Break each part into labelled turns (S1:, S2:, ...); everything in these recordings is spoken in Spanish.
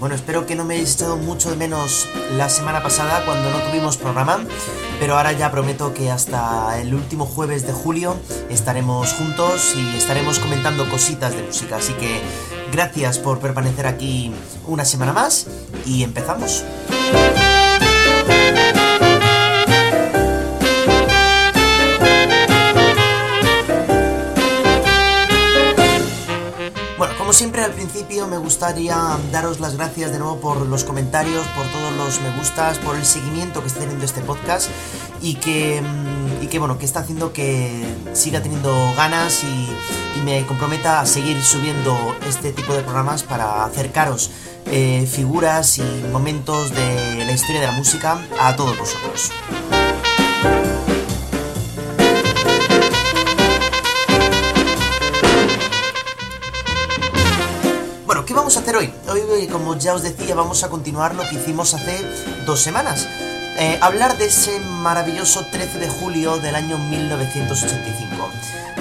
S1: Bueno, espero que no me hayáis echado mucho de menos la semana pasada cuando no tuvimos programa, pero ahora ya prometo que hasta el último jueves de julio estaremos juntos y estaremos comentando cositas de música, así que gracias por permanecer aquí una semana más y empezamos. Como siempre al principio me gustaría daros las gracias de nuevo por los comentarios, por todos los me gustas, por el seguimiento que está teniendo este podcast y que, mm, y que bueno, que está haciendo que siga teniendo ganas y, me comprometa a seguir subiendo este tipo de programas para acercaros eh, figuras y momentos de la historia de la música a todos vosotros. Hacer hoy? Hoy, como ya os decía, vamos a continuar lo que hicimos hace dos semanas. Eh, hablar de ese maravilloso 13 de julio del año 1985.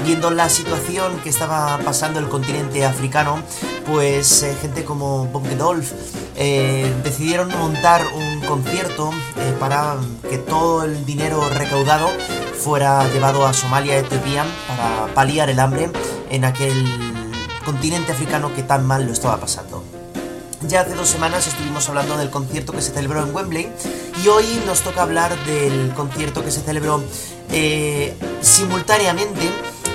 S1: Viendo la situación que estaba pasando el continente africano, pues eh, gente como Bob Geldof eh, decidieron montar un concierto eh, para que todo el dinero recaudado fuera llevado a Somalia Etiopía para paliar el hambre en aquel continente africano que tan mal lo estaba pasando. Ya hace dos semanas estuvimos hablando del concierto que se celebró en Wembley y hoy nos toca hablar del concierto que se celebró eh, simultáneamente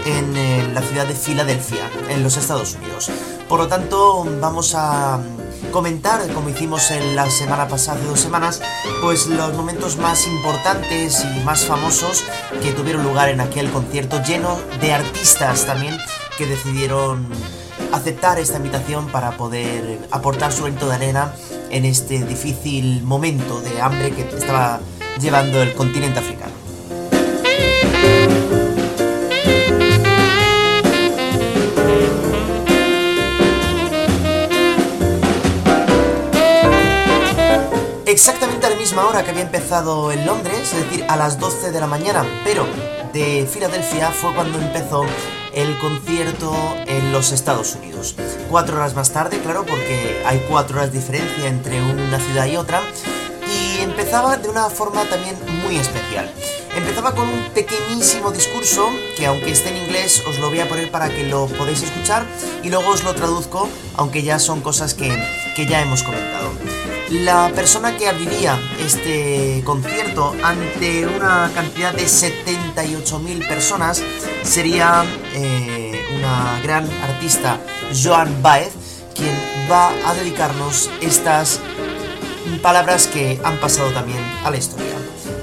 S1: en eh, la ciudad de Filadelfia, en los Estados Unidos. Por lo tanto, vamos a comentar, como hicimos en la semana pasada, hace dos semanas, pues los momentos más importantes y más famosos que tuvieron lugar en aquel concierto lleno de artistas también que decidieron aceptar esta invitación para poder aportar su de arena en este difícil momento de hambre que estaba llevando el continente africano. Exactamente a la misma hora que había empezado en Londres, es decir, a las 12 de la mañana, pero de Filadelfia fue cuando empezó el concierto en los Estados Unidos. Cuatro horas más tarde, claro, porque hay cuatro horas de diferencia entre una ciudad y otra. Y empezaba de una forma también muy especial. Empezaba con un pequeñísimo discurso, que aunque esté en inglés os lo voy a poner para que lo podáis escuchar, y luego os lo traduzco, aunque ya son cosas que, que ya hemos comentado. La persona que abriría este concierto ante una cantidad de 78.000 personas sería eh, una gran artista, Joan Baez, quien va a dedicarnos estas palabras que han pasado también a la historia.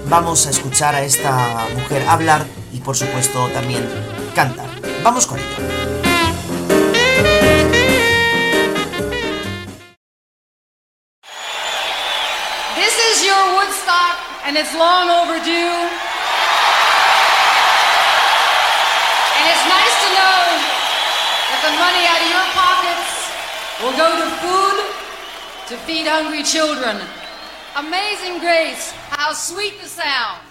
S1: Vamos a escuchar a esta mujer hablar y por supuesto también cantar. Vamos con ello.
S2: It's long overdue. And it's nice to know that the money out of your pockets will go to food to feed hungry children. Amazing grace, how sweet the sound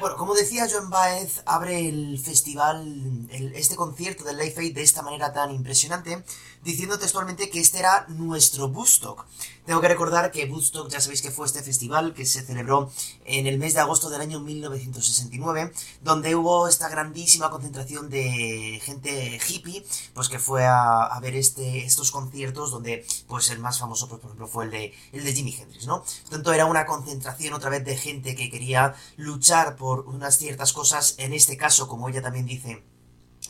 S1: Bueno, como decía Joan Baez, abre el festival, este concierto del Life Aid de esta manera tan impresionante, diciendo textualmente que este era nuestro Woodstock. Tengo que recordar que Woodstock, ya sabéis que fue este festival que se celebró en el mes de agosto del año 1969, donde hubo esta grandísima concentración de gente hippie, pues que fue a, ver este, estos conciertos, donde pues el más famoso, pues, por ejemplo, fue el de, el de Jimi Hendrix, ¿no? Tanto, era una concentración otra vez de gente que quería luchar por unas ciertas cosas, en este caso, como ella también dice,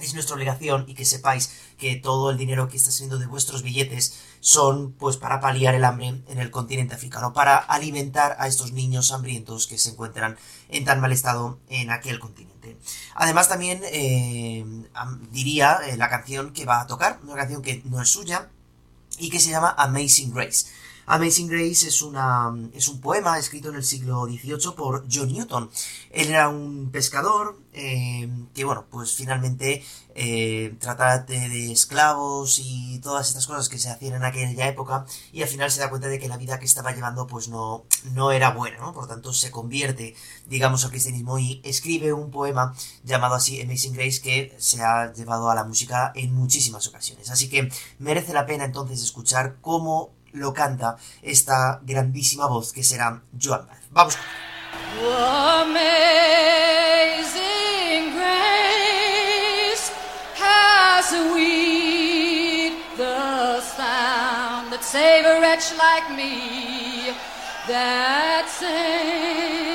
S1: es nuestra obligación y que sepáis que todo el dinero que está saliendo de vuestros billetes son pues para paliar el hambre en el continente africano, para alimentar a estos niños hambrientos que se encuentran en tan mal estado en aquel continente. Además también eh, diría eh, la canción que va a tocar, una canción que no es suya y que se llama Amazing Grace. Amazing Grace es, una, es un poema escrito en el siglo XVIII por John Newton. Él era un pescador eh, que, bueno, pues finalmente eh, trata de, esclavos y todas estas cosas que se hacían en aquella época y al final se da cuenta de que la vida que estaba llevando pues no, no era buena. Por tanto se convierte, digamos, al cristianismo y escribe un poema llamado así Amazing Grace que se ha llevado a la música en muchísimas ocasiones. Así que merece la pena entonces escuchar cómo lo canta esta grandísima voz que será Joan Baez. Vamos.
S2: Amazing grace has we the sound that save a wretch like me that save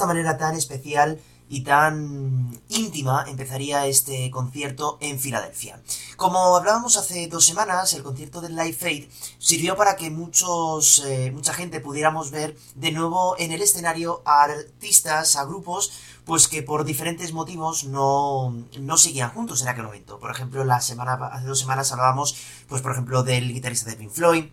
S1: esta manera tan especial y tan íntima empezaría este concierto en Filadelfia. Como hablábamos hace dos semanas, el concierto del Live Aid sirvió para que muchos, eh, mucha gente pudiéramos ver de nuevo en el escenario a artistas, a grupos, pues que por diferentes motivos no, no seguían juntos en aquel momento. Por ejemplo, la semana, hace dos semanas hablábamos, pues por ejemplo, del guitarrista de Pink Floyd,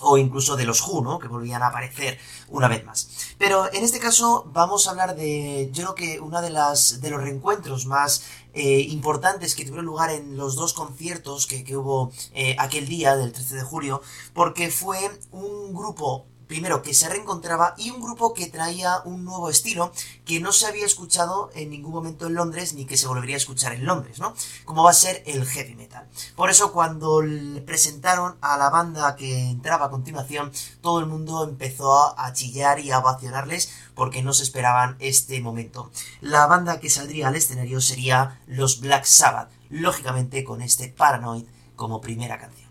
S1: o incluso de los Who, ¿no? Que volvían a aparecer una vez más. Pero en este caso vamos a hablar de, yo creo que una de las de los reencuentros más eh, importantes que tuvieron lugar en los dos conciertos que, hubo eh, aquel día del 13 de julio, porque fue un grupo primero que se reencontraba y un grupo que traía un nuevo estilo que no se había escuchado en ningún momento en Londres ni que se volvería a escuchar en Londres, ¿no? Como va a ser el heavy metal. Por eso cuando le presentaron a la banda que entraba a continuación, todo el mundo empezó a chillar y a ovacionarles porque no se esperaban este momento. La banda que saldría al escenario sería los Black Sabbath, lógicamente con este Paranoid como primera canción.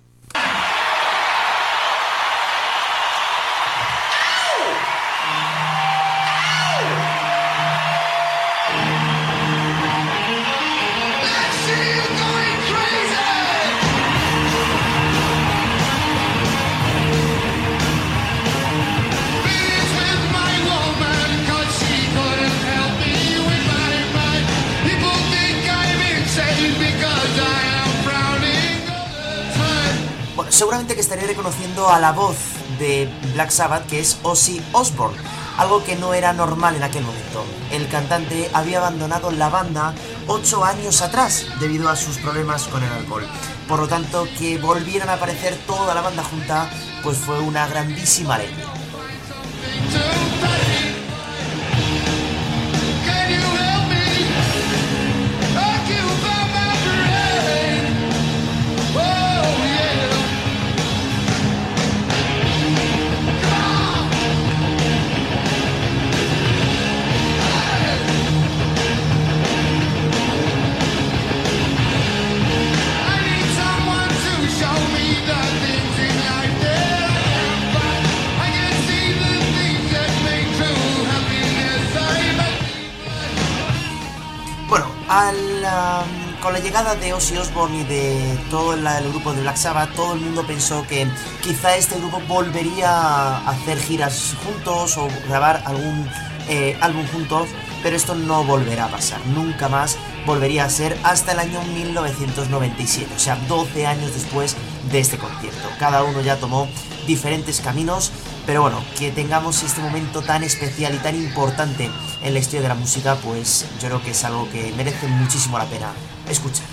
S1: Seguramente que estaría reconociendo a la voz de Black Sabbath, que es Ozzy Osbourne, algo que no era normal en aquel momento. El cantante había abandonado la banda ocho años atrás debido a sus problemas con el alcohol. Por lo tanto, que volvieran a aparecer toda la banda junta, pues fue una grandísima alegría. Llegada de Ozzy Osbourne y de todo el, grupo de Black Sabbath, todo el mundo pensó que quizá este grupo volvería a hacer giras juntos o grabar algún eh, álbum juntos, pero esto no volverá a pasar, nunca más volvería a ser hasta el año 1997, o sea, 12 años después de este concierto. Cada uno ya tomó diferentes caminos, pero bueno, que tengamos este momento tan especial y tan importante en la historia de la música, pues yo creo que es algo que merece muchísimo la pena escuchar.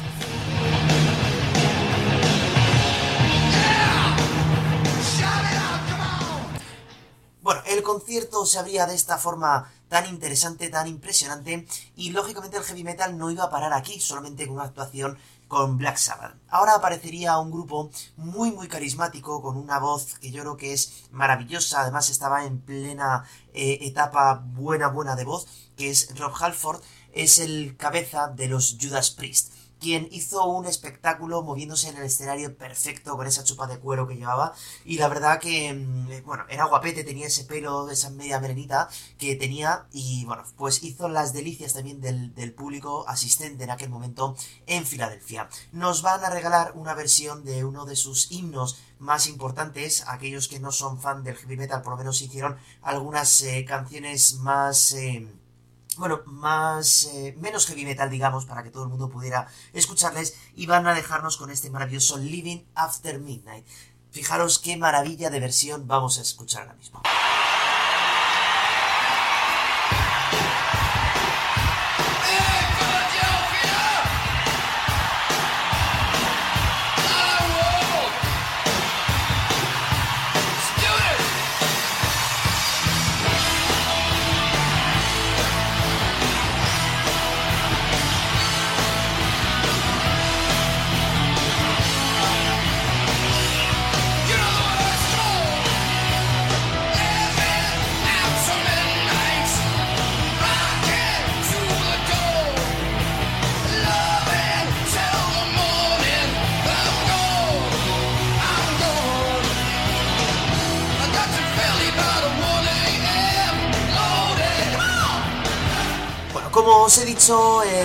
S1: Bueno, el concierto se abría de esta forma tan interesante, tan impresionante, y lógicamente el heavy metal no iba a parar aquí, solamente con una actuación con Black Sabbath. Ahora aparecería un grupo muy muy carismático, con una voz que yo creo que es maravillosa, además estaba en plena eh, etapa buena buena de voz, que es Rob Halford, es el cabeza de los Judas Priest quien hizo un espectáculo moviéndose en el escenario perfecto con esa chupa de cuero que llevaba. Y la verdad que, mm, bueno, era guapete, tenía ese pelo, esa media merenita que tenía. Y bueno, pues hizo las delicias también del, del público asistente en aquel momento en Filadelfia. Nos van a regalar una versión de uno de sus himnos más importantes. Aquellos que no son fan del heavy metal, por lo menos hicieron algunas eh, canciones más. Eh, bueno, más, eh, menos heavy metal, digamos, para que todo el mundo pudiera escucharles, y van a dejarnos con este maravilloso Living After Midnight. Fijaros qué maravilla de versión vamos a escuchar ahora mismo.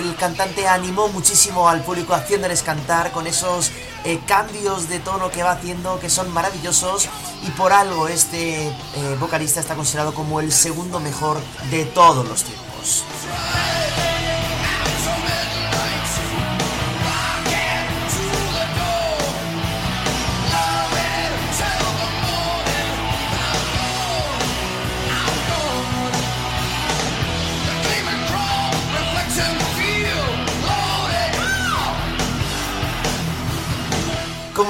S1: El cantante animó muchísimo al público haciéndoles cantar con esos eh, cambios de tono que va haciendo que son maravillosos y por algo este eh, vocalista está considerado como el segundo mejor de todos los tiempos.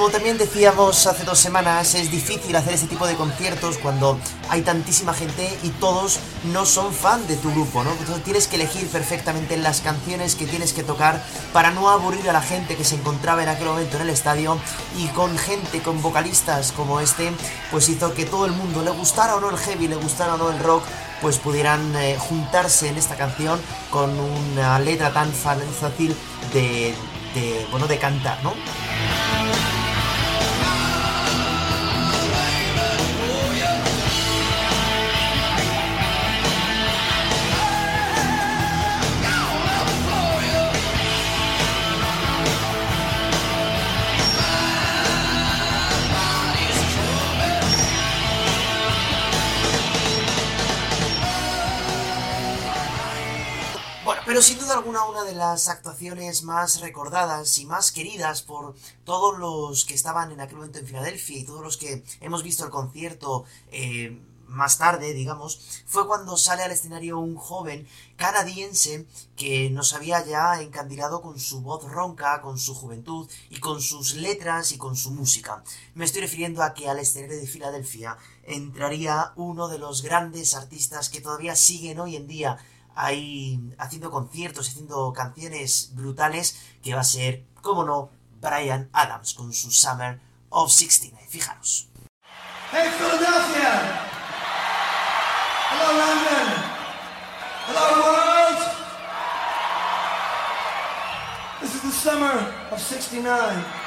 S1: Como también decíamos hace dos semanas, es difícil hacer este tipo de conciertos cuando hay tantísima gente y todos no son fan de tu grupo, ¿no? Entonces tienes que elegir perfectamente las canciones que tienes que tocar para no aburrir a la gente que se encontraba en aquel momento en el estadio y con gente, con vocalistas como este, pues hizo que todo el mundo, le gustara o no el heavy, le gustara o no el rock, pues pudieran eh, juntarse en esta canción con una letra tan fácil de, de, bueno, de cantar, ¿no? Pero sin duda alguna una de las actuaciones más recordadas y más queridas por todos los que estaban en aquel momento en Filadelfia y todos los que hemos visto el concierto eh, más tarde, digamos, fue cuando sale al escenario un joven canadiense que nos había ya encandilado con su voz ronca, con su juventud y con sus letras y con su música. Me estoy refiriendo a que al escenario de Filadelfia entraría uno de los grandes artistas que todavía siguen hoy en día ahí haciendo conciertos, haciendo canciones brutales, que va a ser, como no, Brian Adams con su Summer of 69. Fijaros.
S3: Hey Philadelphia! Hello London! Hello world! This is the summer of 69.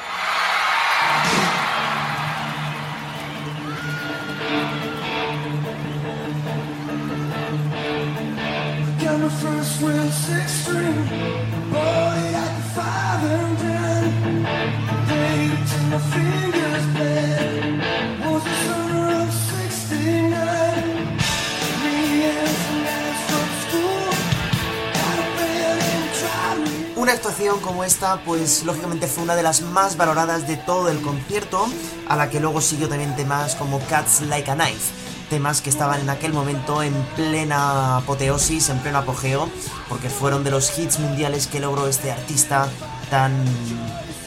S1: Una actuación como esta, pues lógicamente fue una de las más valoradas de todo el concierto, a la que luego siguió también temas como Cats Like a Knife temas que estaban en aquel momento en plena apoteosis, en pleno apogeo, porque fueron de los hits mundiales que logró este artista tan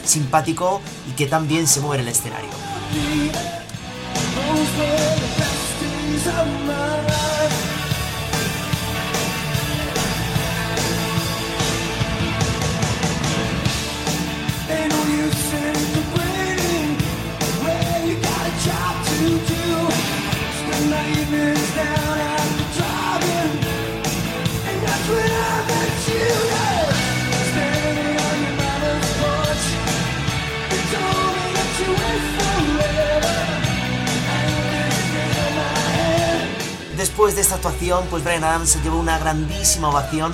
S1: simpático y que tan bien se mueve en el escenario. Después de esta actuación, pues Brian Adams se llevó una grandísima ovación,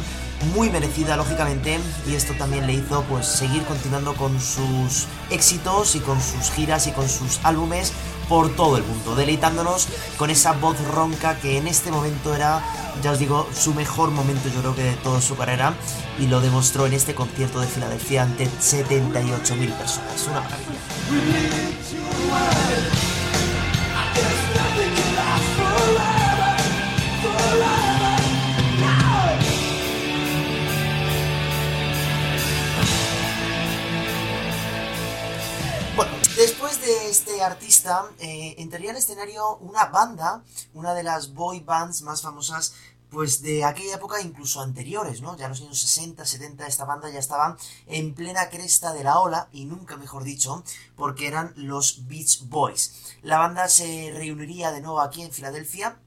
S1: muy merecida lógicamente, y esto también le hizo pues seguir continuando con sus éxitos y con sus giras y con sus álbumes por todo el mundo, deleitándonos con esa voz ronca que en este momento era, ya os digo, su mejor momento yo creo que de toda su carrera y lo demostró en este concierto de Filadelfia ante 78.000 personas. Una maravilla. Después de este artista, eh, entraría al escenario una banda, una de las boy bands más famosas pues de aquella época incluso anteriores, ¿no? Ya en los años 60, 70 esta banda ya estaba en plena cresta de la ola y nunca mejor dicho, porque eran los Beach Boys. La banda se reuniría de nuevo aquí en Filadelfia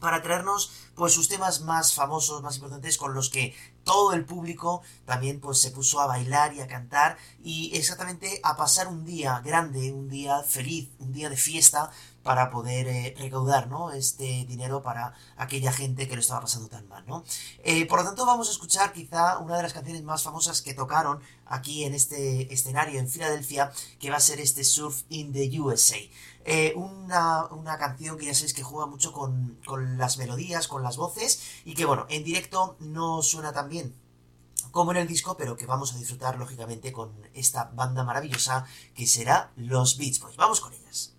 S1: para traernos pues sus temas más famosos, más importantes con los que todo el público también pues se puso a bailar y a cantar y exactamente a pasar un día grande, un día feliz, un día de fiesta para poder eh, recaudar ¿no? este dinero para aquella gente que lo estaba pasando tan mal. ¿no? Eh, por lo tanto vamos a escuchar quizá una de las canciones más famosas que tocaron aquí en este escenario en Filadelfia, que va a ser este Surf in the USA. Eh, una, una, canción que ya sabéis que juega mucho con, con, las melodías, con las voces, y que bueno, en directo no suena tan bien como en el disco, pero que vamos a disfrutar lógicamente con esta banda maravillosa que será los Beach Boys. Vamos con ellas.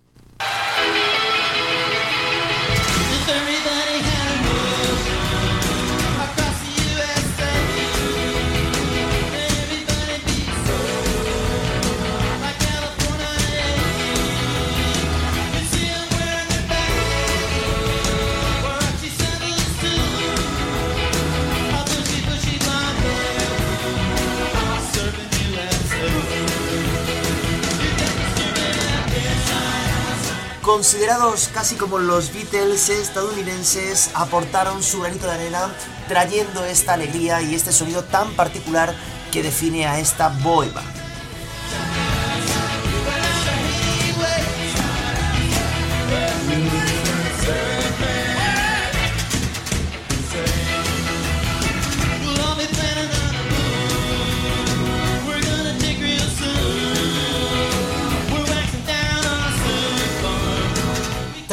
S1: Considerados casi como los Beatles estadounidenses, aportaron su granito de arena trayendo esta alegría y este sonido tan particular que define a esta boy band.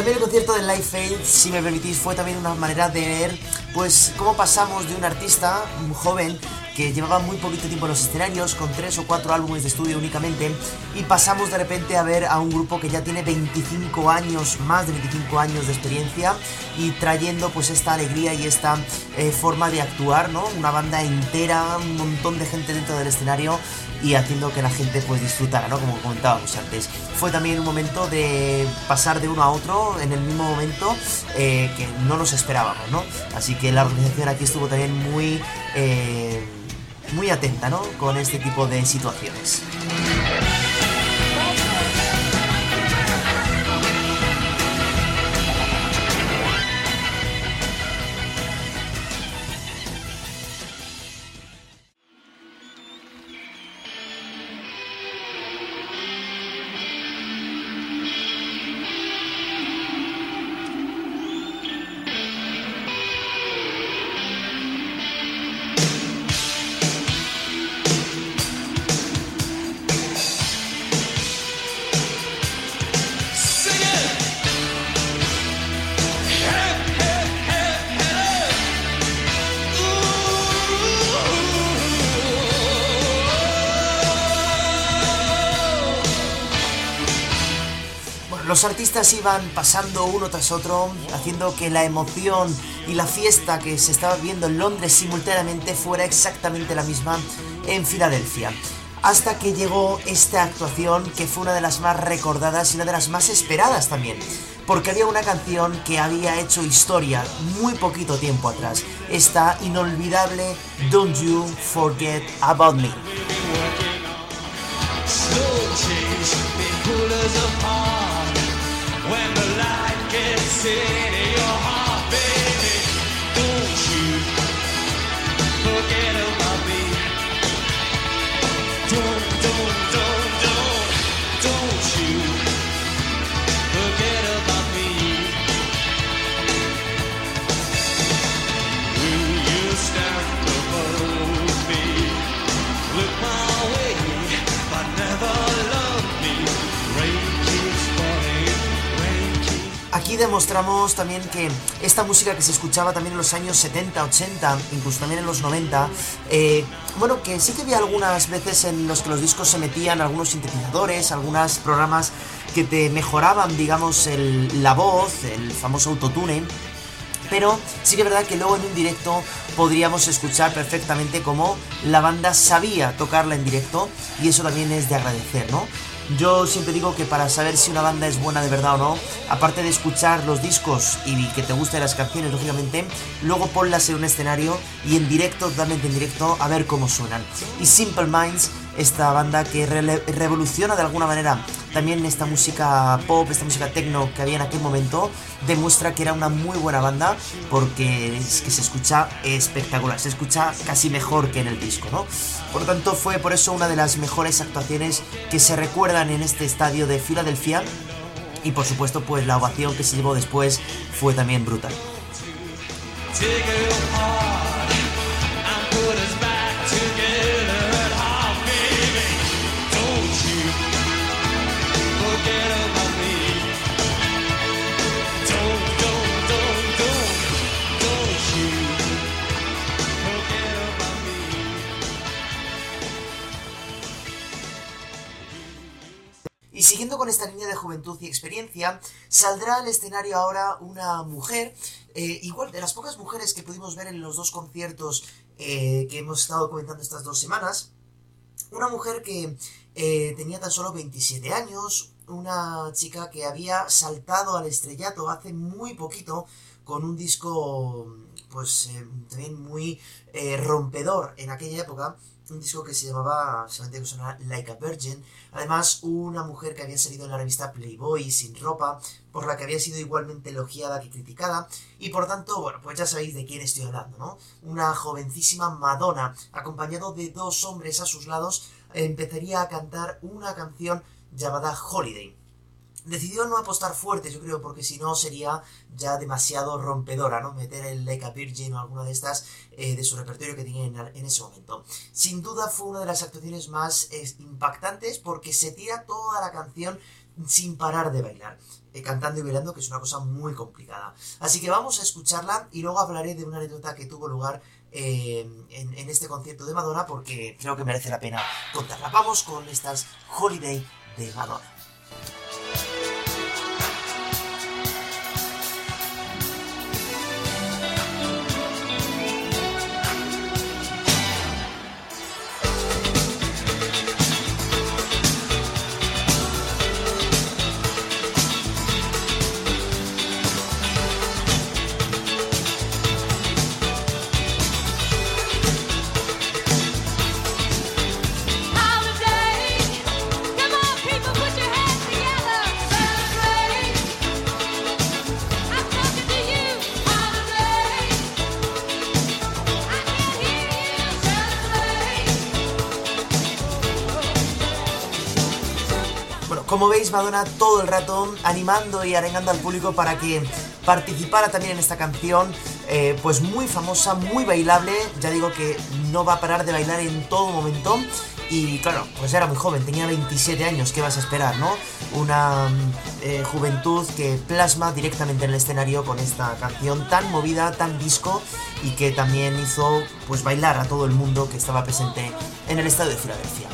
S1: El concierto de Life Aid, si me permitís, fue también una manera de ver pues cómo pasamos de un artista un joven que llevaba muy poquito tiempo en los escenarios, con tres o cuatro álbumes de estudio únicamente, y pasamos de repente a ver a un grupo que ya tiene 25 años, más de 25 años de experiencia, y trayendo pues esta alegría y esta eh, forma de actuar, ¿no? Una banda entera, un montón de gente dentro del escenario y haciendo que la gente pues disfrutara, ¿no? Como comentábamos antes. Fue también un momento de pasar de uno a otro en el mismo momento eh, que no nos esperábamos, ¿no? Así que la organización aquí estuvo también muy... Eh, muy atenta, ¿no? Con este tipo de situaciones. Artistas iban pasando uno tras otro, haciendo que la emoción y la fiesta que se estaba viendo en Londres simultáneamente fuera exactamente la misma en Filadelfia. Hasta que llegó esta actuación que fue una de las más recordadas y una de las más esperadas también. Porque había una canción que había hecho historia muy poquito tiempo atrás. Esta inolvidable Don't You Forget About Me. Aquí demostramos también que esta música que se escuchaba también en los años 70, 80, incluso también en los 90, eh, bueno, que sí que había algunas veces en los que los discos se metían algunos sintetizadores, algunos programas que te mejoraban, digamos, la voz, el famoso autotune. Pero sí que es verdad que luego en un directo podríamos escuchar perfectamente cómo la banda sabía tocarla en directo y eso también es de agradecer, ¿no? Yo siempre digo que para saber si una banda es buena de verdad o no, aparte de escuchar los discos y que te gusten las canciones, lógicamente, luego ponlas en un escenario y en directo, totalmente en directo, a ver cómo suenan. Y Simple Minds esta banda que revoluciona de alguna manera también esta música pop, esta música techno que había en aquel momento, demuestra que era una muy buena banda porque es que se escucha espectacular, se escucha casi mejor que en el disco, ¿no? Por lo tanto, fue por eso una de las mejores actuaciones que se recuerdan en este estadio de Filadelfia y por supuesto, pues la ovación que se llevó después fue también brutal. Y siguiendo con esta línea de juventud y experiencia, saldrá al escenario ahora una mujer, eh, igual de las pocas mujeres que pudimos ver en los dos conciertos eh, que hemos estado comentando estas dos semanas, una mujer que eh, tenía tan solo 27 años, una chica que había saltado al estrellato hace muy poquito con un disco pues también muy rompedor en aquella época un disco que se llamaba, solamente que suena Like a Virgin. Además, una mujer que había salido en la revista Playboy sin ropa, por la que había sido igualmente elogiada que criticada. Y por tanto, bueno, pues ya sabéis de quién estoy hablando, ¿no? Una jovencísima Madonna, acompañado de dos hombres a sus lados, empezaría a cantar una canción llamada Holiday decidió no apostar fuerte, yo creo, porque si no sería ya demasiado rompedora, ¿no? Meter el Like a Virgin o alguna de estas eh, de su repertorio que tenía en, ese momento. Sin duda fue una de las actuaciones más impactantes porque se tira toda la canción sin parar de bailar. Eh, cantando y bailando, que es una cosa muy complicada. Así que vamos a escucharla y luego hablaré de una anécdota que tuvo lugar eh, en, en este concierto de Madonna porque creo que merece la pena contarla. Vamos con estas Holiday de Madonna. Madonna todo el rato animando y arengando al público para que participara también en esta canción, eh, pues muy famosa, muy bailable. Ya digo que no va a parar de bailar en todo momento. Y claro, pues era muy joven, tenía 27 años, ¿qué vas a esperar, no? Una eh, juventud que plasma directamente en el escenario con esta canción tan movida, tan disco y que también hizo pues bailar a todo el mundo que estaba presente en el estado de Filadelfia.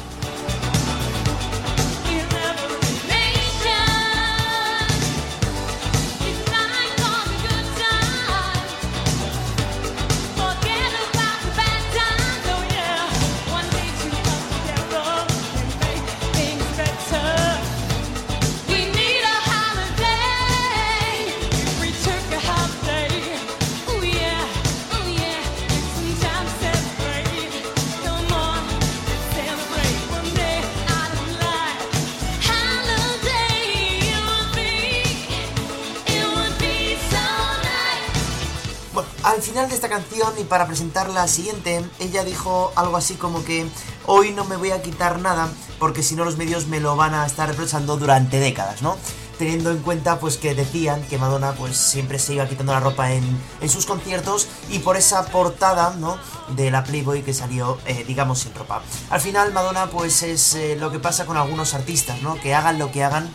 S1: Y para presentar la siguiente, ella dijo algo así como que hoy no me voy a quitar nada porque si no los medios me lo van a estar reprochando durante décadas, ¿no? teniendo en cuenta pues que decían que Madonna pues siempre se iba quitando la ropa en, en sus conciertos y por esa portada, ¿no? De la Playboy que salió, eh, digamos, sin ropa. Al final Madonna pues es eh, lo que pasa con algunos artistas, ¿no? Que hagan lo que hagan,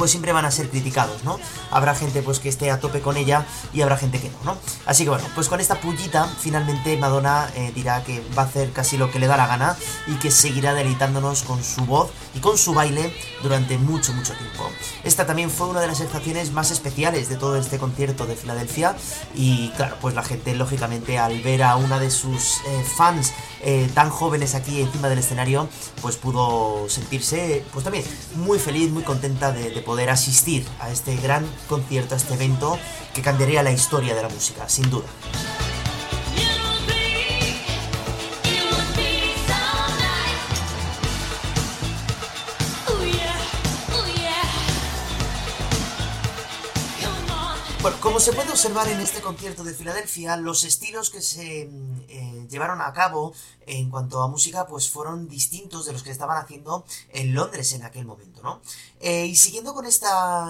S1: pues siempre van a ser criticados, ¿no? Habrá gente pues que esté a tope con ella y habrá gente que no, ¿no? Así que bueno, pues con esta pullita finalmente Madonna eh, dirá que va a hacer casi lo que le da la gana y que seguirá deleitándonos con su voz y con su baile durante mucho, mucho tiempo. Esta también fue una de las sensaciones más especiales de todo este concierto de Filadelfia y claro, pues la gente lógicamente al ver a una de sus eh, fans eh, tan jóvenes aquí encima del escenario, pues pudo sentirse pues también muy feliz, muy contenta de, de poder asistir a este gran concierto, a este evento que cambiaría la historia de la música, sin duda. Bueno, como se puede observar en este concierto de Filadelfia, los estilos que se eh, llevaron a cabo en cuanto a música, pues fueron distintos de los que estaban haciendo en Londres en aquel momento, ¿no? Eh, y siguiendo con este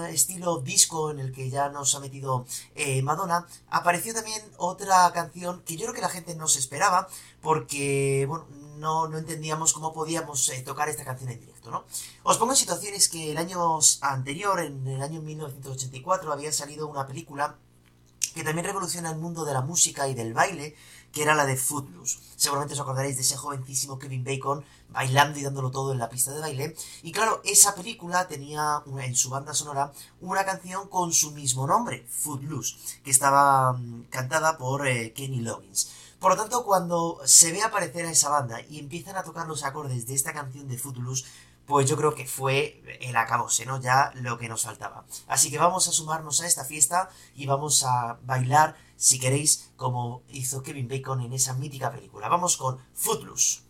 S1: estilo disco en el que ya nos ha metido eh, Madonna, apareció también otra canción que yo creo que la gente no se esperaba, porque, bueno, no, no entendíamos cómo podíamos eh, tocar esta canción en directo, ¿no? Os pongo en situaciones que el año anterior, en el año 1984, había salido una película que también revoluciona el mundo de la música y del baile, que era la de Footloose. Seguramente os acordaréis de ese jovencísimo Kevin Bacon bailando y dándolo todo en la pista de baile. Y claro, esa película tenía en su banda sonora una canción con su mismo nombre, Footloose, que estaba mm, cantada por eh, Kenny Loggins. Por lo tanto, cuando se ve aparecer a esa banda y empiezan a tocar los acordes de esta canción de Footloose, pues yo creo que fue el acabose, ¿no? Ya lo que nos faltaba. Así que vamos a sumarnos a esta fiesta y vamos a bailar, si queréis, como hizo Kevin Bacon en esa mítica película. Vamos con Footloose.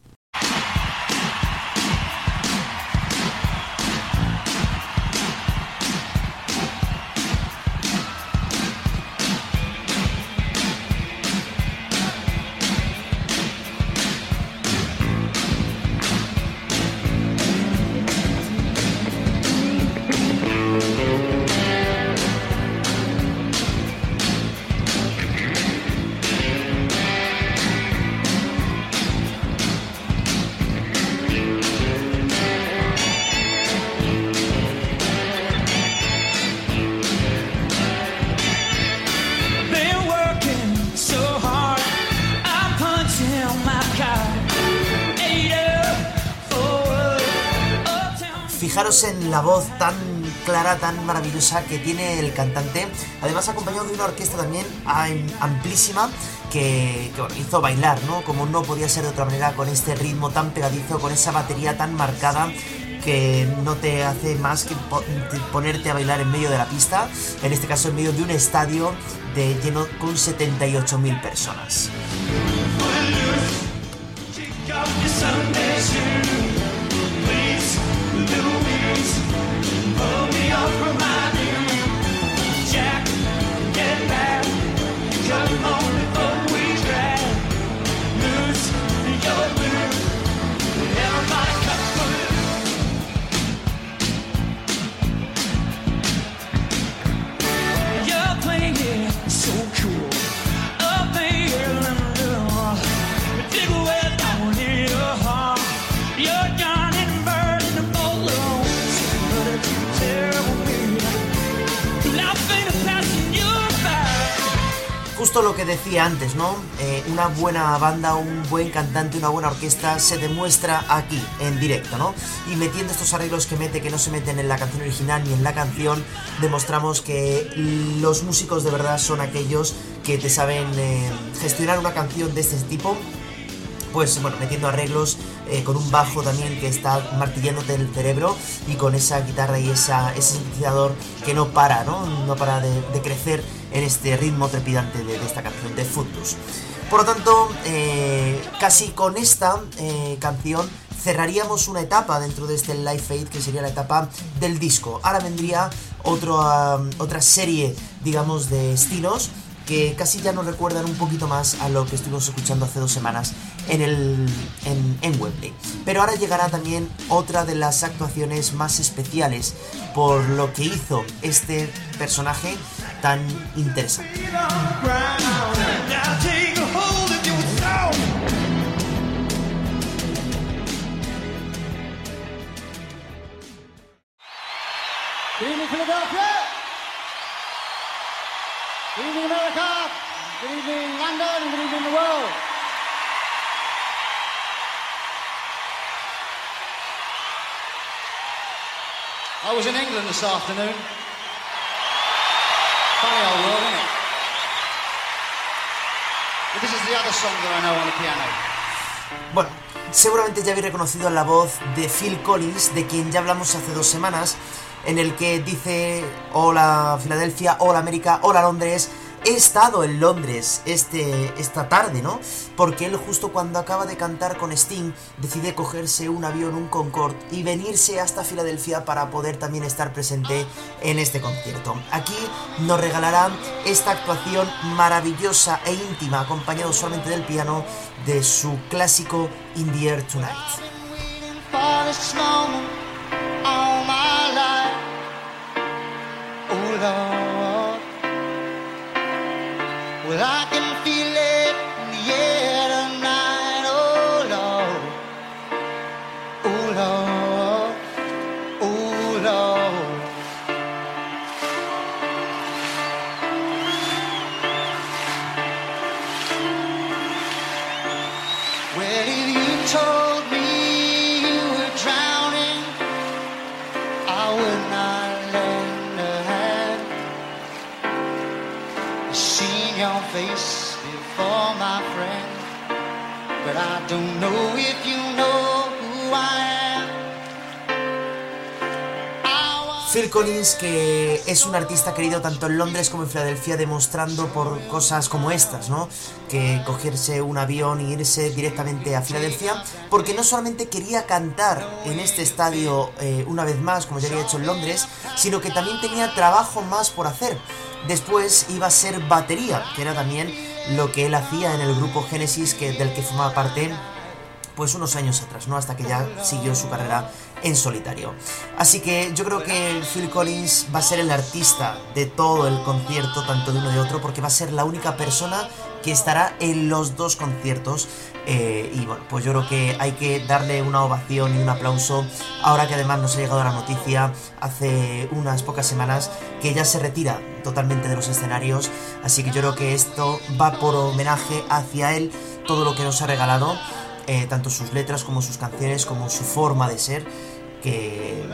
S1: La voz tan clara, tan maravillosa que tiene el cantante. Además acompañado de una orquesta también am- amplísima que, que, hizo bailar, ¿no? Como no podía ser de otra manera con este ritmo tan pegadizo, con esa batería tan marcada que no te hace más que po- te- ponerte a bailar en medio de la pista, en este caso en medio de un estadio lleno con 78.000 personas. Justo lo que decía antes, ¿no? Eh, una buena banda, un buen cantante, una buena orquesta se demuestra aquí, en directo, ¿no? Y metiendo estos arreglos que mete, que no se meten en la canción original ni en la canción, demostramos que los músicos de verdad son aquellos que te saben eh, gestionar una canción de este tipo pues bueno, metiendo arreglos eh, con un bajo también que está martillándote el cerebro y con esa guitarra y esa, ese sintetizador que no para, ¿no? No para de, de crecer en este ritmo trepidante de, esta canción de Footloose. Por lo tanto, eh, casi con esta eh, canción cerraríamos una etapa dentro de este Live Aid que sería la etapa del disco. Ahora vendría um, otra serie, digamos, de estilos que casi ya nos recuerdan un poquito más a lo que estuvimos escuchando hace dos semanas en, el, en, en Wembley. Pero ahora llegará también otra de las actuaciones más especiales por lo que hizo este personaje tan interesante.
S4: Good evening, America. Good evening, London, good evening, the world. I was in England this afternoon. This is the other song that I know on the piano.
S1: Bueno, seguramente ya habéis reconocido la voz de Phil Collins, de quien ya hablamos hace dos semanas, en el que dice Hola Filadelfia, hola América, hola Londres. He estado en Londres este, esta tarde, ¿no? Porque él justo cuando acaba de cantar con Sting decide cogerse un avión, un Concorde y venirse hasta Filadelfia para poder también estar presente en este concierto. Aquí nos regalará esta actuación maravillosa e íntima, acompañado solamente del piano, de su clásico In the Air Tonight.
S4: Well I can but
S1: Phil Collins, que es un artista querido tanto en Londres como en Filadelfia, demostrando por cosas como estas, ¿no? Que cogerse un avión y irse directamente a Filadelfia, porque no solamente quería cantar en este estadio eh, una vez más, como ya había hecho en Londres, sino que también tenía trabajo más por hacer. Después iba a ser batería, que era también lo que él hacía en el grupo Genesis, que, del que formaba parte pues unos años atrás, ¿no? Hasta que ya siguió su carrera en solitario. Así que yo creo que Phil Collins va a ser el artista de todo el concierto, tanto de uno de otro, porque va a ser la única persona que estará en los dos conciertos. Eh, y bueno, pues yo creo que hay que darle una ovación y un aplauso. Ahora que además nos ha llegado la noticia hace unas pocas semanas que ya se retira totalmente de los escenarios. Así que yo creo que esto va por homenaje hacia él, todo lo que nos ha regalado eh, tanto sus letras como sus canciones, como su forma de ser, que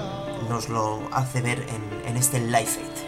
S1: nos lo hace ver en, en este Life Aid.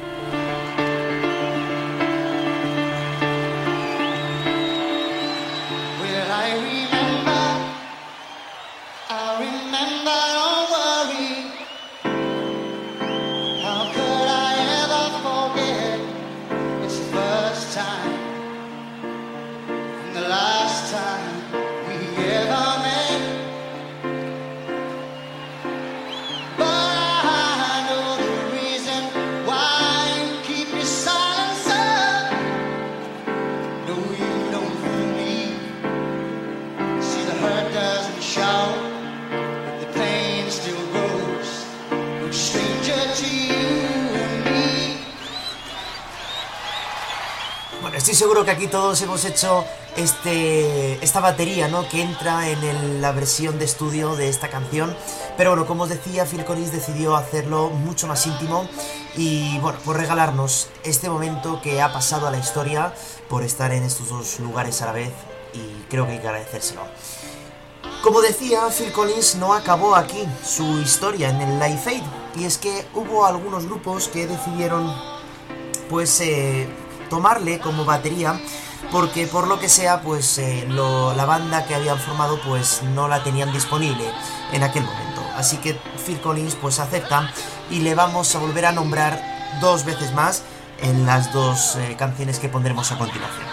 S1: Estoy seguro que aquí todos hemos hecho este, esta batería, ¿no? Que entra en la versión de estudio de esta canción. Pero bueno, como os decía, Phil Collins decidió hacerlo mucho más íntimo y bueno, por regalarnos este momento que ha pasado a la historia por estar en estos dos lugares a la vez y creo que hay que agradecérselo. Como decía, Phil Collins no acabó aquí su historia en el Live Aid y es que hubo algunos grupos que decidieron pues eh, tomarle como batería porque por lo que sea pues eh, la banda que habían formado pues no la tenían disponible en aquel momento. Así que Phil Collins pues acepta y le vamos a volver a nombrar dos veces más en las dos eh, canciones que pondremos a continuación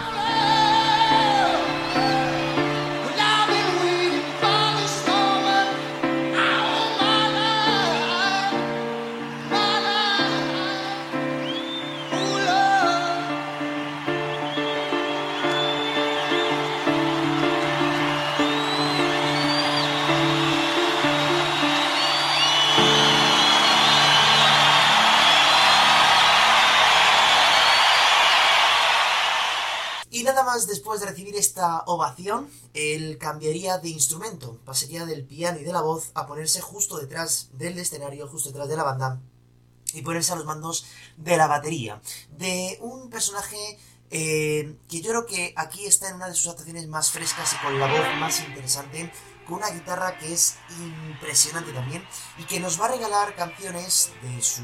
S1: esta ovación, él cambiaría de instrumento, pasaría del piano y de la voz a ponerse justo detrás del escenario, justo detrás de la banda, y ponerse a los mandos de la batería. De un personaje eh, que yo creo que aquí está en una de sus actuaciones más frescas y con la voz más interesante, con una guitarra que es impresionante también y que nos va a regalar canciones de su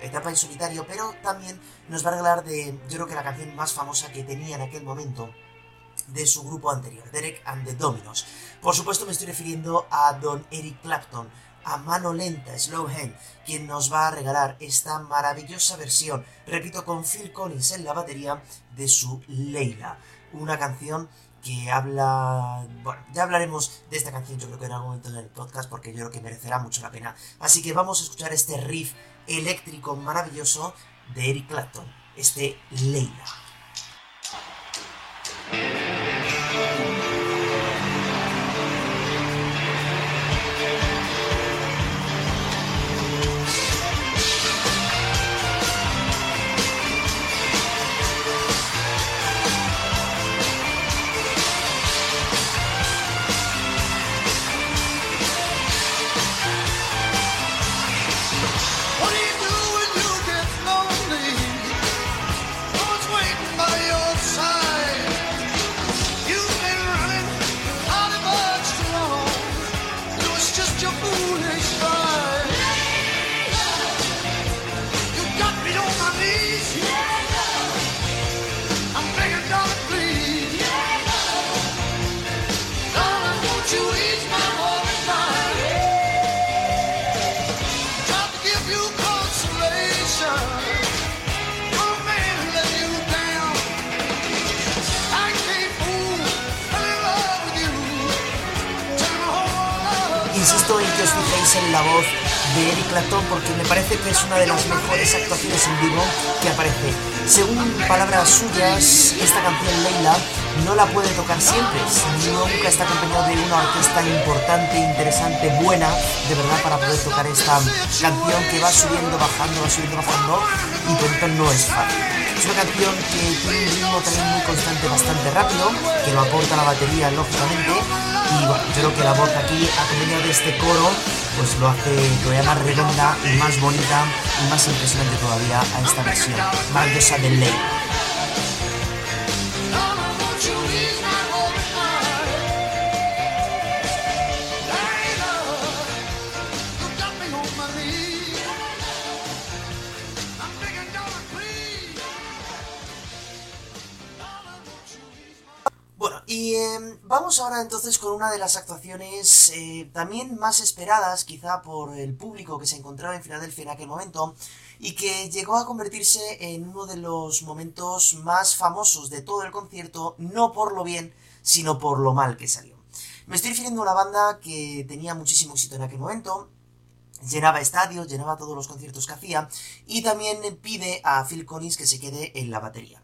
S1: etapa en solitario, pero también nos va a regalar de, yo creo que la canción más famosa que tenía en aquel momento de su grupo anterior, Derek and the Dominos. Por supuesto me estoy refiriendo a Don Eric Clapton, a mano lenta, Slow Hand, quien nos va a regalar esta maravillosa versión, repito, con Phil Collins en la batería de su Leila, una canción que habla... Bueno, ya hablaremos de esta canción yo creo que en algún momento en el podcast porque yo creo que merecerá mucho la pena. Así que vamos a escuchar este riff eléctrico maravilloso de Eric Clapton, este Leila. Nunca está acompañado de una orquesta importante, interesante, buena, de verdad, para poder tocar esta canción que va subiendo, bajando, va subiendo, bajando, y por tanto no es fácil. Es una canción que tiene un ritmo también muy constante, bastante rápido, que lo aporta la batería, lógicamente, y bueno, creo que la voz aquí, acompañada de este coro, pues lo hace todavía más redonda y más bonita y más impresionante todavía a esta versión maravillosa de Ley. Ahora entonces con una de las actuaciones eh, también más esperadas quizá por el público que se encontraba en Filadelfia en aquel momento y que llegó a convertirse en uno de los momentos más famosos de todo el concierto, no por lo bien, sino por lo mal que salió. Me estoy refiriendo a una banda que tenía muchísimo éxito en aquel momento, llenaba estadios, llenaba todos los conciertos que hacía y también pide a Phil Collins que se quede en la batería.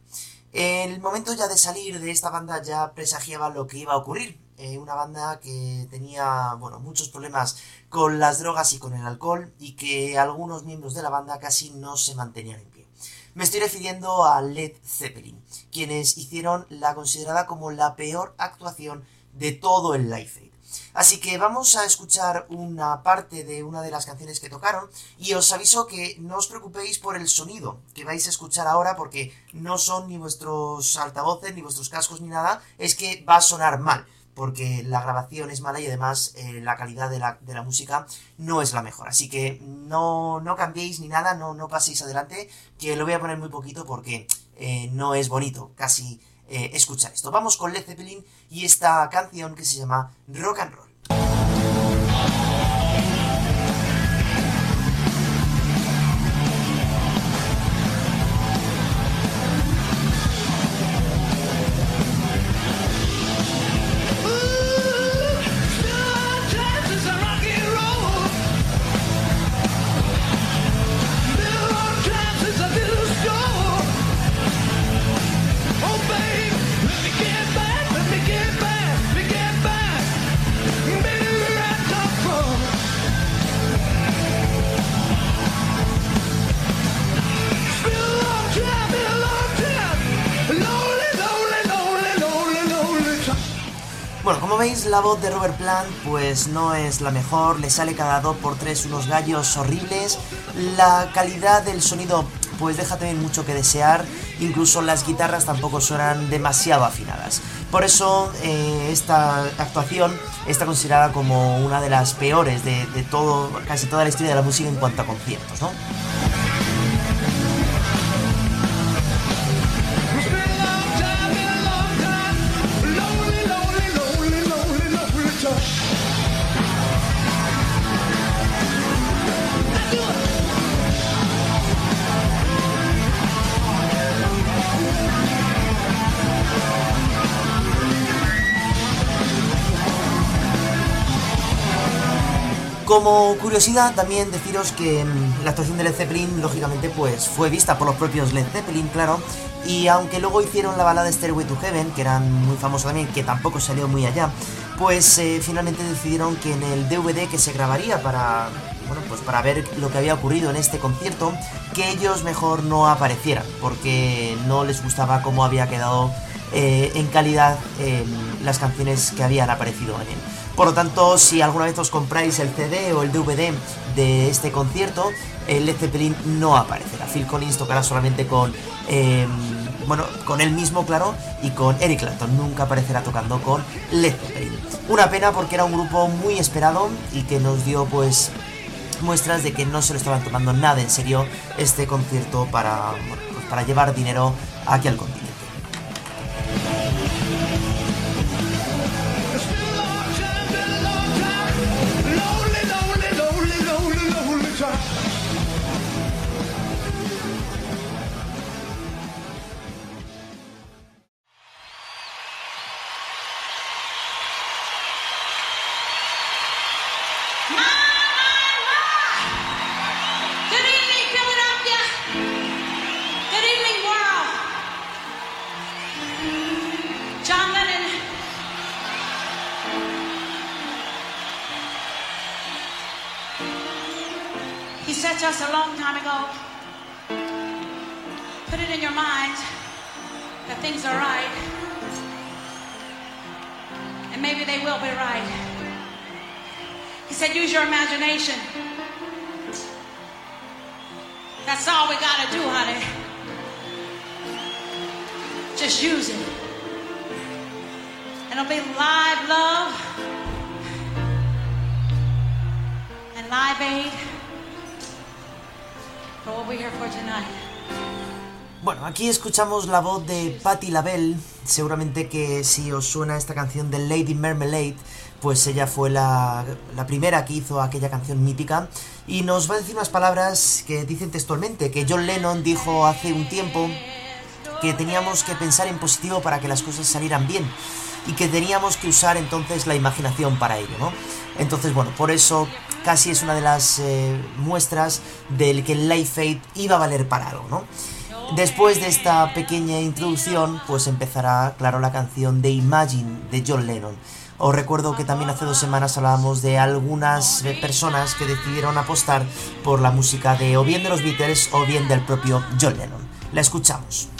S1: El momento ya de salir de esta banda ya presagiaba lo que iba a ocurrir. Eh, una banda que tenía, bueno, muchos problemas con las drogas y con el alcohol y que algunos miembros de la banda casi no se mantenían en pie. Me estoy refiriendo a Led Zeppelin, quienes hicieron la considerada como la peor actuación de todo el Live Aid. Así que vamos a escuchar una parte de una de las canciones que tocaron y os aviso que no os preocupéis por el sonido que vais a escuchar ahora porque no son ni vuestros altavoces ni vuestros cascos ni nada, es que va a sonar mal porque la grabación es mala y además eh, la calidad de la, de la música no es la mejor. Así que no, no cambiéis ni nada, no, no paséis adelante, que lo voy a poner muy poquito porque eh, no es bonito casi eh, escuchar esto. Vamos con Led Zeppelin y esta canción que se llama Rock and Roll. De Robert Plant pues no es la mejor, le sale cada dos por tres unos gallos horribles, la calidad del sonido pues deja también mucho que desear, incluso las guitarras tampoco suenan demasiado afinadas. Por eso eh, esta actuación está considerada como una de las peores de, de todo, casi toda la historia de la música en cuanto a conciertos, ¿no? Como curiosidad, también deciros que mm, la actuación de Led Zeppelin, lógicamente, pues fue vista por los propios Led Zeppelin, claro. Y aunque luego hicieron la balada Stairway to Heaven, que era muy famosa también, que tampoco salió muy allá, pues eh, finalmente decidieron que en el DVD que se grabaría para, bueno, pues para ver lo que había ocurrido en este concierto, que ellos mejor no aparecieran, porque no les gustaba cómo había quedado eh, en calidad eh, las canciones que habían aparecido en él. Por lo tanto, si alguna vez os compráis el CD o el DVD de este concierto, el Led Zeppelin no aparecerá. Phil Collins tocará solamente con, eh, bueno, con él mismo, claro, y con Eric Clapton. Nunca aparecerá tocando con Led Zeppelin. Una pena porque era un grupo muy esperado y que nos dio, pues, muestras de que no se lo estaban tomando nada en serio este concierto para, pues para llevar dinero aquí al continente.
S2: To us a long time ago, put it in your mind that things are right. And maybe they will be right. He said, use your imagination. That's all we gotta do, honey. Just use it. And it'll be live love and live aid
S1: Bueno, aquí escuchamos la voz de Patti LaBelle. Seguramente que si os suena esta canción de Lady Marmalade, pues ella fue la, la primera que hizo aquella canción mítica. Y nos va a decir unas palabras que dicen textualmente que John Lennon dijo hace un tiempo que teníamos que pensar en positivo para que las cosas salieran bien y que teníamos que usar entonces la imaginación para ello, ¿no? Entonces, bueno, por eso casi es una de las eh, muestras del que Life Aid iba a valer para algo, ¿no? Después de esta pequeña introducción, pues empezará, claro, la canción de Imagine de John Lennon. Os recuerdo que también hace dos semanas hablábamos de algunas eh, personas que decidieron apostar por la música de o bien de los Beatles o bien del propio John Lennon. La escuchamos.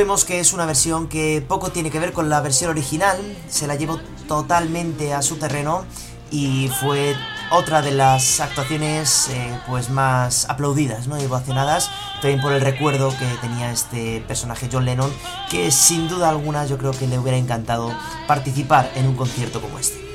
S1: Vemos que es una versión que poco tiene que ver con la versión original, se la llevó totalmente a su terreno y fue otra de las actuaciones eh, pues más aplaudidas ¿no? y ovacionadas también por el recuerdo que tenía este personaje John Lennon que sin duda alguna yo creo que le hubiera encantado participar en un concierto como este.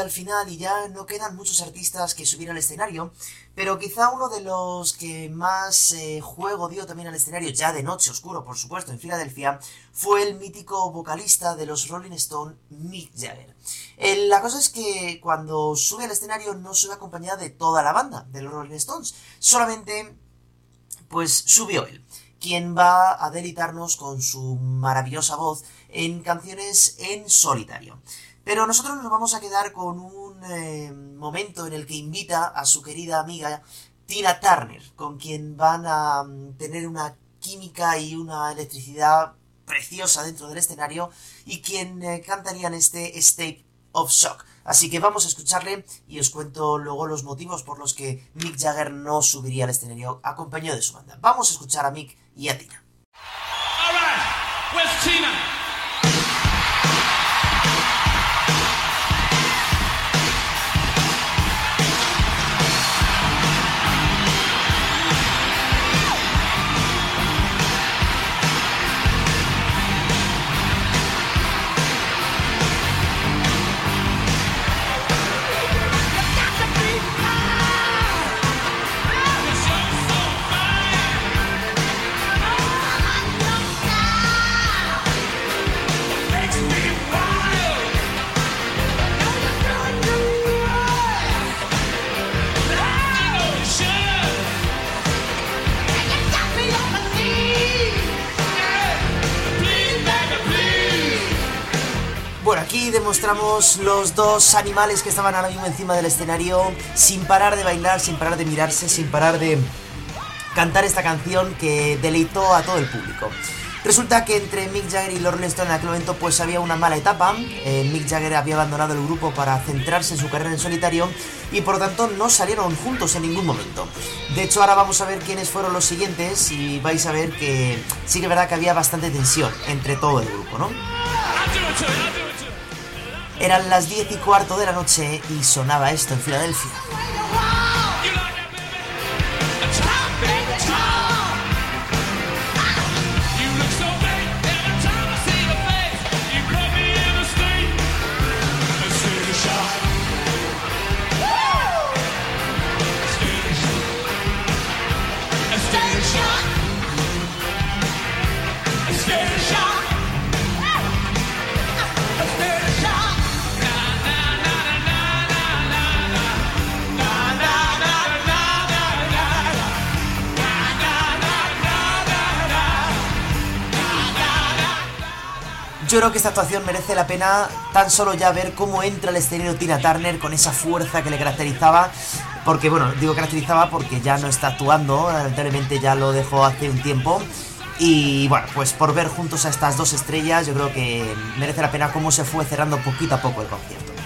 S1: Al final y ya no quedan muchos artistas que subir al escenario, pero quizá uno de los que más eh, juego dio también al escenario, ya de noche oscuro, por supuesto, en Filadelfia, fue el mítico vocalista de los Rolling Stone, Mick Jagger. La cosa es que cuando sube al escenario no sube acompañada de toda la banda de los Rolling Stones, solamente pues subió él, quien va a deleitarnos con su maravillosa voz en canciones en solitario. Pero nosotros nos vamos a quedar con un eh, momento en el que invita a su querida amiga Tina Turner, con quien van a mm, tener una química y una electricidad preciosa dentro del escenario y quien eh, cantarían este State of Shock. Así que vamos a escucharle y os cuento luego los motivos por los que Mick Jagger no subiría al escenario acompañado de su banda. Vamos a escuchar a Mick y a Tina.
S5: All right,
S1: aquí demostramos los dos animales que estaban ahora mismo encima del escenario, sin parar de bailar, sin parar de mirarse, sin parar de cantar esta canción que deleitó a todo el público. Resulta que entre Mick Jagger y los Rolling Stones en aquel momento pues había una mala etapa. Eh, Mick Jagger había abandonado el grupo para centrarse en su carrera en solitario y por tanto no salieron juntos en ningún momento. De hecho ahora vamos a ver quiénes fueron los siguientes y vais a ver que sí que es verdad que había bastante tensión entre todo el grupo, ¿no? Eran las 10 y cuarto de la noche y sonaba esto en Filadelfia. Yo creo que esta actuación merece la pena tan solo ya ver cómo entra el escenario Tina Turner con esa fuerza que le caracterizaba. Porque, bueno, digo caracterizaba porque ya no está actuando, lamentablemente ya lo dejó hace un tiempo. Y bueno, pues por ver juntos a estas dos estrellas, yo creo que merece la pena cómo se fue cerrando poquito a poco el concierto.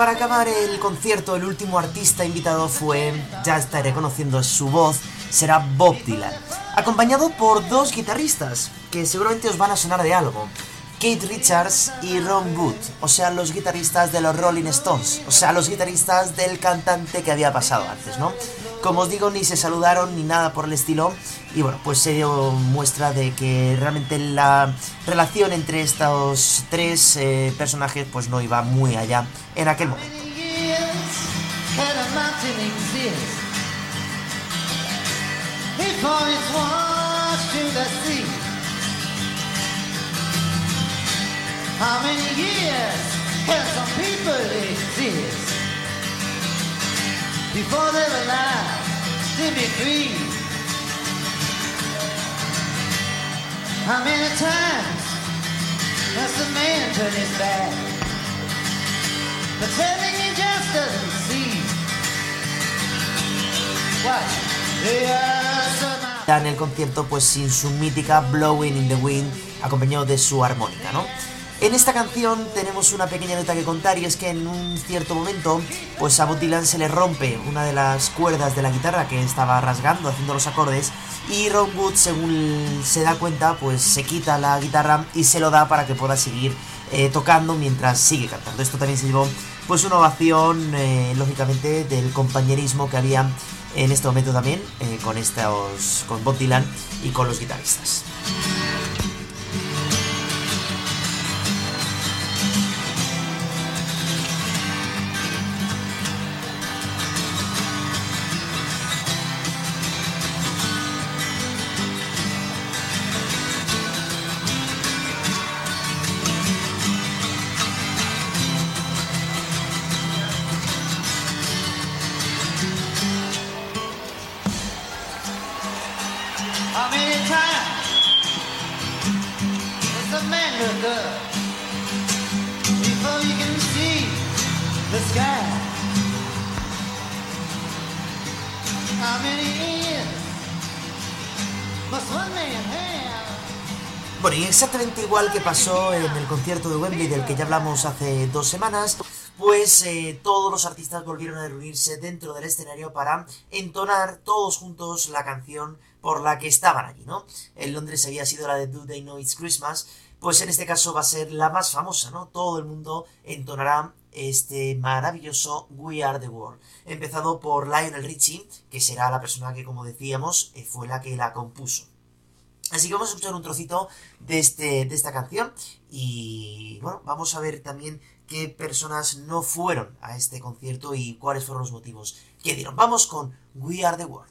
S1: Para acabar el concierto, el último artista invitado fue, ya estaré conociendo su voz, será Bob Dylan, acompañado por dos guitarristas, que seguramente os van a sonar de algo. Keith Richards y Ron Wood, o sea, los guitarristas de los Rolling Stones, o sea, los guitarristas del cantante que había pasado antes, ¿no? Como os digo, ni se saludaron ni nada por el estilo, y bueno, pues se dio muestra de que realmente la relación entre estos tres eh, personajes pues no iba muy allá en aquel momento.
S4: How many years some people exist before they're allowed to be? How many times must a man turn his back? Pretending he just doesn't see
S1: en el concierto pues sin su mítica Blowing in the Wind acompañado de su armónica, ¿no? En esta canción tenemos una pequeña nota que contar y es que en un cierto momento pues a Bob Dylan se le rompe una de las cuerdas de la guitarra que estaba rasgando haciendo los acordes y Ron Wood según se da cuenta pues se quita la guitarra y se lo da para que pueda seguir eh, tocando mientras sigue cantando. Esto también se llevó pues una ovación eh, lógicamente del compañerismo que había en este momento también eh, con estos con Bob Dylan y con los guitarristas. Igual que pasó en el concierto de Wembley del que ya hablamos hace dos semanas, pues eh, todos los artistas volvieron a reunirse dentro del escenario para entonar todos juntos la canción por la que estaban allí, ¿no? En Londres había sido la de Do They Know It's Christmas, pues en este caso va a ser la más famosa, ¿no? Todo el mundo entonará este maravilloso We Are the World, empezado por Lionel Richie, que será la persona que, como decíamos, eh, fue la que la compuso. Así que vamos a escuchar un trocito de, este, de esta canción y bueno, vamos a ver también qué personas no fueron a este concierto y cuáles fueron los motivos que dieron. Vamos con We Are the World.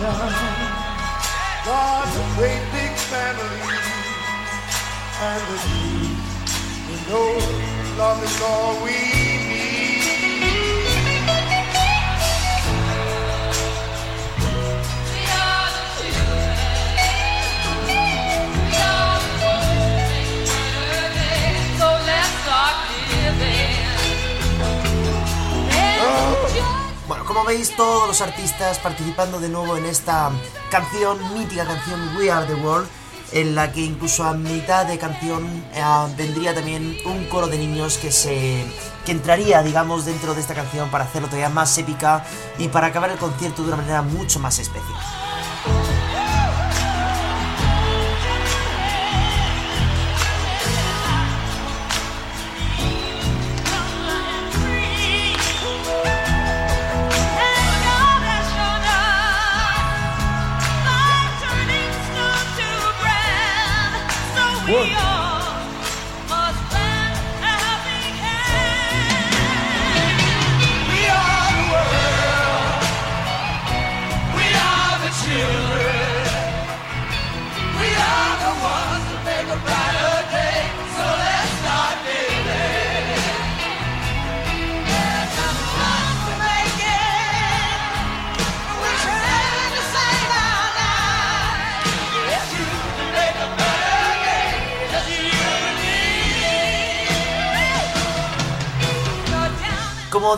S6: God's a great big family, and the truth, we know love is all we
S1: Bueno, como veis, todos los artistas participando de nuevo en esta canción, mítica canción We Are the World, en la que incluso a mitad de canción eh, vendría también un coro de niños que se que entraría, digamos, dentro de esta canción para hacerlo todavía más épica y para acabar el concierto de una manera mucho más especial.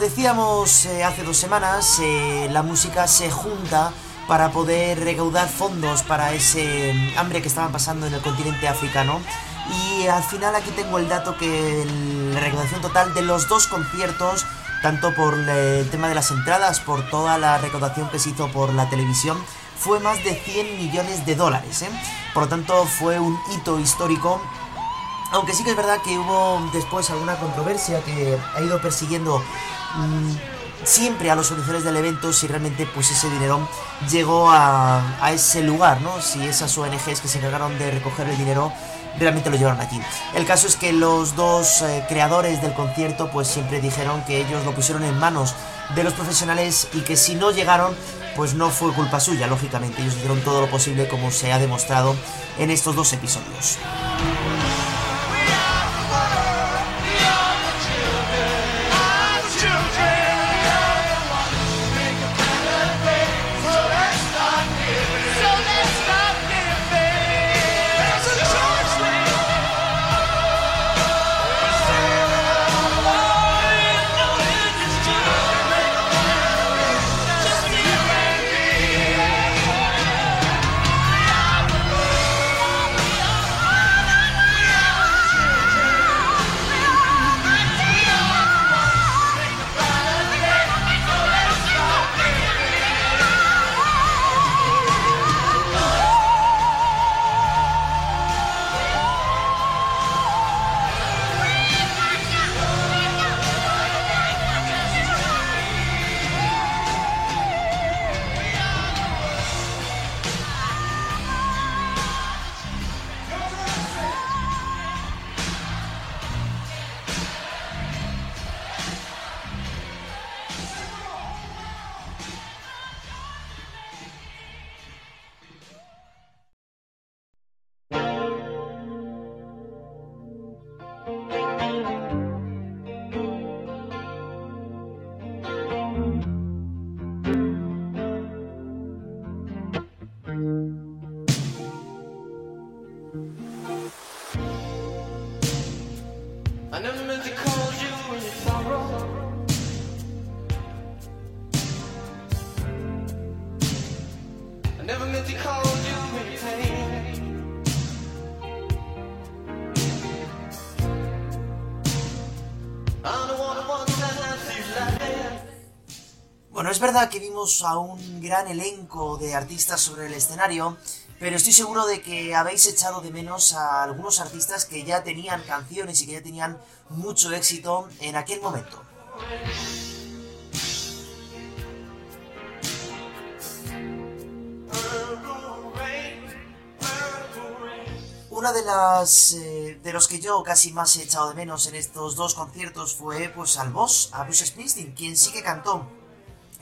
S1: Decíamos eh, hace dos semanas, eh, la música se junta para poder recaudar fondos para ese mm, hambre que estaban pasando en el continente africano. Y al final aquí tengo el dato que la recaudación total de los dos conciertos, tanto por el tema de las entradas, por toda la recaudación que se hizo por la televisión, fue más de 100 millones de dólares. ¿eh? Por lo tanto, fue un hito histórico aunque sí que es verdad que hubo después alguna controversia que ha ido persiguiendo mm, siempre a los organizadores del evento si realmente pues ese dinero llegó a, ese lugar, ¿no? Si esas ONGs que se encargaron de recoger el dinero realmente lo llevaron aquí. El caso es que los dos eh, creadores del concierto pues siempre dijeron que ellos lo pusieron en manos de los profesionales y que si no llegaron pues no fue culpa suya, lógicamente. Ellos hicieron todo lo posible como se ha demostrado en estos dos episodios. A un gran elenco de artistas sobre el escenario, pero estoy seguro de que habéis echado de menos a algunos artistas que ya tenían canciones y que ya tenían mucho éxito en aquel momento. Una de las eh, de los que yo casi más he echado de menos en estos dos conciertos fue pues al boss, a Bruce Springsteen, quien sí que cantó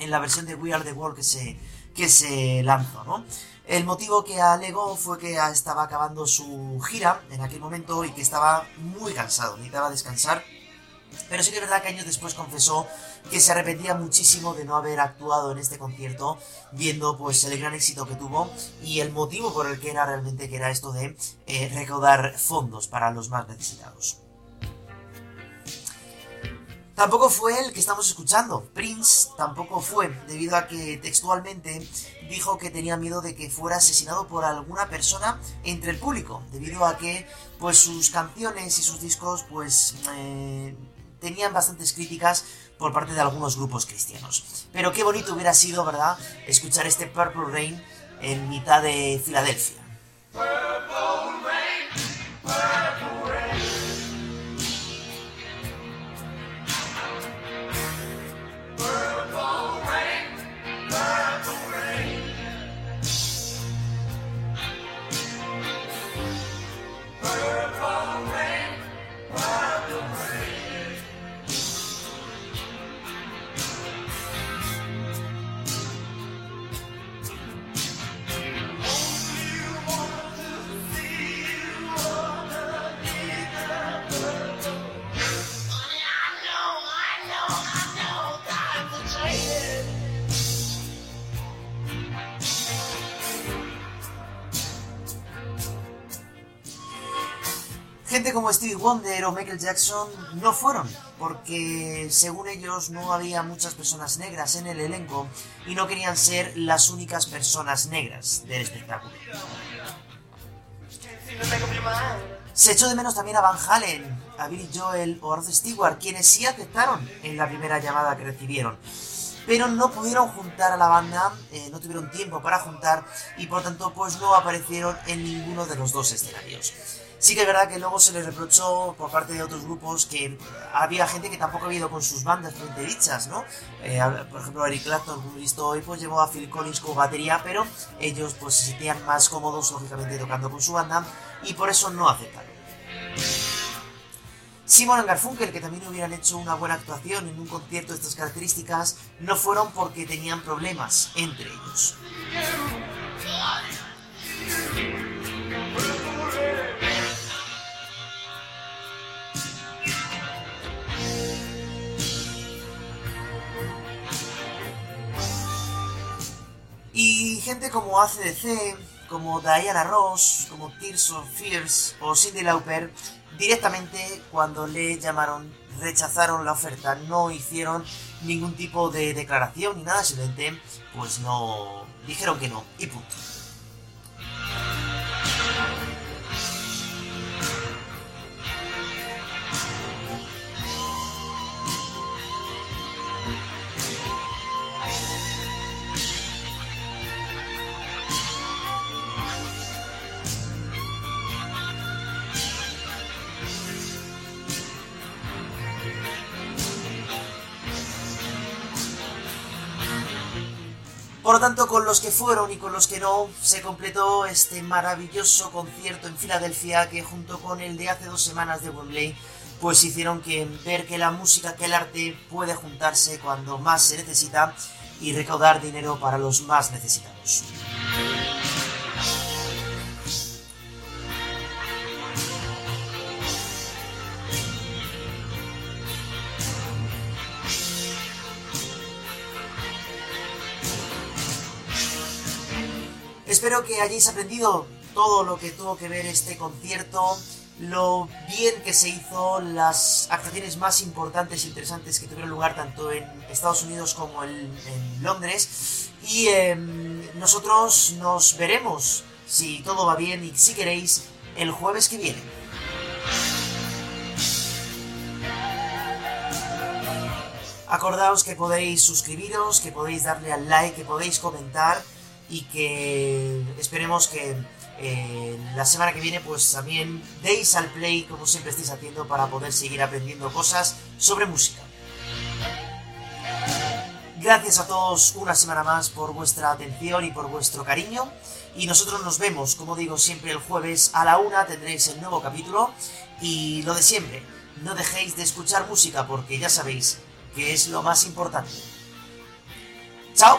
S1: en la versión de We Are the World que se, que se lanzó, ¿no? El motivo que alegó fue que estaba acabando su gira en aquel momento y que estaba muy cansado, necesitaba descansar. Pero sí que es verdad que años después confesó que se arrepentía muchísimo de no haber actuado en este concierto, viendo pues el gran éxito que tuvo y el motivo por el que era realmente que era esto de eh, recaudar fondos para los más necesitados. Tampoco fue el que estamos escuchando. Prince tampoco fue, debido a que textualmente dijo que tenía miedo de que fuera asesinado por alguna persona entre el público, debido a que pues sus canciones y sus discos pues eh, tenían bastantes críticas por parte de algunos grupos cristianos. Pero qué bonito hubiera sido, ¿verdad?, escuchar este Purple Rain en mitad de Filadelfia. Gente como Stevie Wonder o Michael Jackson no fueron, porque según ellos no había muchas personas negras en el elenco y no querían ser las únicas personas negras del espectáculo. Se echó de menos también a Van Halen, a Billy Joel o a Rod Stewart, quienes sí aceptaron en la primera llamada que recibieron. Pero no pudieron juntar a la banda, eh, no tuvieron tiempo para juntar y por tanto pues no aparecieron en ninguno de los dos escenarios. Sí que es verdad que luego se les reprochó por parte de otros grupos que había gente que tampoco había ido con sus bandas frente dichas, ¿no? Eh, por ejemplo, Eric Clapton, como visto hoy, pues llevó a Phil Collins con batería, pero ellos pues se sentían más cómodos, lógicamente, tocando con su banda y por eso no aceptaron. Simon Garfunkel, que también hubieran hecho una buena actuación en un concierto de estas características, no fueron porque tenían problemas entre ellos. Y gente como ACDC, como Diana Ross, como Tears of Fears o Cindy Lauper, directamente cuando le llamaron rechazaron la oferta, no hicieron ningún tipo de declaración ni nada, simplemente pues no dijeron que no y punto. Por lo tanto, con los que fueron y con los que no, se completó este maravilloso concierto en Filadelfia que junto con el de hace dos semanas de Wembley, pues hicieron que ver que la música, que el arte puede juntarse cuando más se necesita y recaudar dinero para los más necesitados. Espero que hayáis aprendido todo lo que tuvo que ver este concierto, lo bien que se hizo, las actuaciones más importantes e interesantes que tuvieron lugar tanto en Estados Unidos como en, Londres. Y em, nosotros nos veremos, si todo va bien y si queréis, el jueves que viene. Acordaos que podéis suscribiros, que podéis darle al like, que podéis comentar y que esperemos que eh, la semana que viene pues también deis al play como siempre estáis haciendo para poder seguir aprendiendo cosas sobre música. Gracias a todos una semana más por vuestra atención y por vuestro cariño. Y nosotros nos vemos, como digo siempre, el jueves a la una tendréis el nuevo capítulo. Y lo de siempre, no dejéis de escuchar música porque ya sabéis que es lo más importante. ¡Chao!